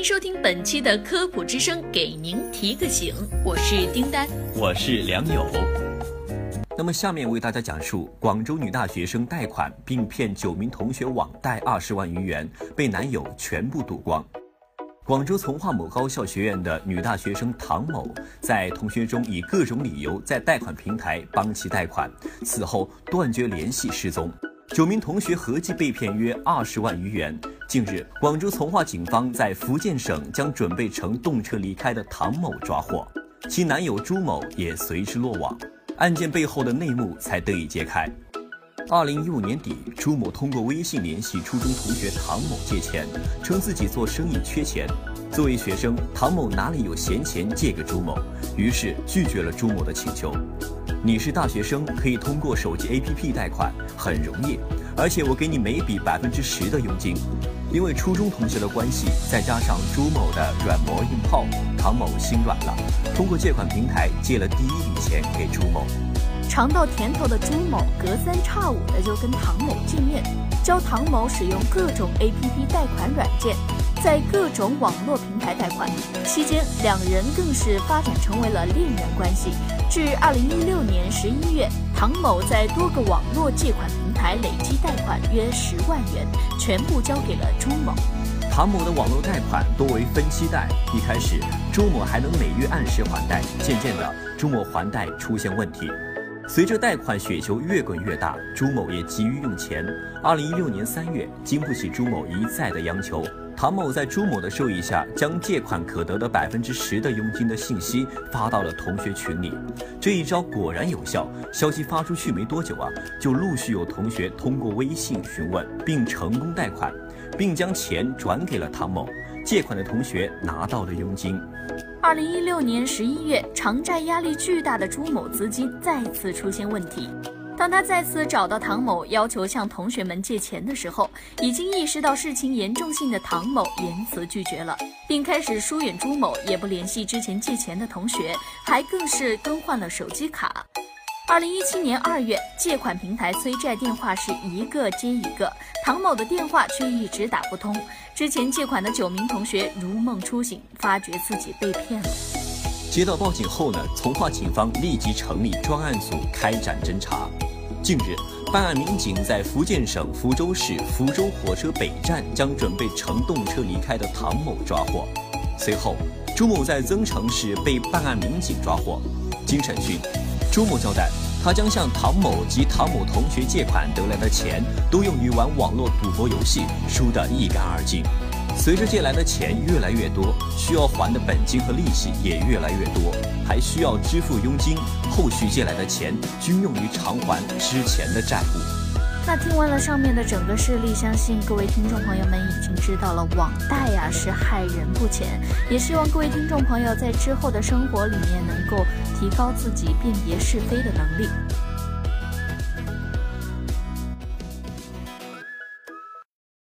迎收听本期的科普之声，给您提个醒，我是丁丹，我是梁友。那么下面为大家讲述广州女大学生贷款并骗九名同学网贷二十万余元，被男友全部赌光。广州从化某高校学院的女大学生唐某，在同学中以各种理由在贷款平台帮其贷款，此后断绝联系失踪。九名同学合计被骗约二十万余元。近日，广州从化警方在福建省将准备乘动车离开的唐某抓获，其男友朱某也随之落网。案件背后的内幕才得以揭开。二零一五年底，朱某通过微信联系初中同学唐某借钱，称自己做生意缺钱。作为学生，唐某哪里有闲钱借给朱某，于是拒绝了朱某的请求。你是大学生，可以通过手机 APP 贷款，很容易，而且我给你每笔百分之十的佣金。因为初中同学的关系，再加上朱某的软磨硬泡，唐某心软了，通过借款平台借了第一笔钱给朱某。尝到甜头的朱某隔三差五的就跟唐某见面，教唐某使用各种 APP 贷款软件，在各种网络平台贷款。期间，两人更是发展成为了恋人关系。至二零一六年十一月，唐某在多个网络借款平台累计贷款约十万元，全部交给了朱某。唐某的网络贷款多为分期贷，一开始朱某还能每月按时还贷，渐渐的朱某还贷出现问题。随着贷款雪球越滚越大，朱某也急于用钱。二零一六年三月，经不起朱某一再的央求，唐某在朱某的授意下，将借款可得的百分之十的佣金的信息发到了同学群里。这一招果然有效，消息发出去没多久啊，就陆续有同学通过微信询问，并成功贷款，并将钱转给了唐某。借款的同学拿到了佣金。二零一六年十一月，偿债压力巨大的朱某资金再次出现问题。当他再次找到唐某要求向同学们借钱的时候，已经意识到事情严重性的唐某言辞拒绝了，并开始疏远朱某，也不联系之前借钱的同学，还更是更换了手机卡。二零一七年二月，借款平台催债电话是一个接一个，唐某的电话却一直打不通。之前借款的九名同学如梦初醒，发觉自己被骗了。接到报警后呢，从化警方立即成立专案组开展侦查。近日，办案民警在福建省福州市福州火车北站将准备乘动车离开的唐某抓获。随后，朱某在增城市被办案民警抓获。经审讯。朱某交代，他将向唐某及唐某同学借款得来的钱，都用于玩网络赌博游戏，输得一干二净。随着借来的钱越来越多，需要还的本金和利息也越来越多，还需要支付佣金，后续借来的钱均用于偿还之前的债务。那听完了上面的整个事例，相信各位听众朋友们已经知道了网贷呀是害人不浅。也希望各位听众朋友在之后的生活里面能够提高自己辨别是非的能力。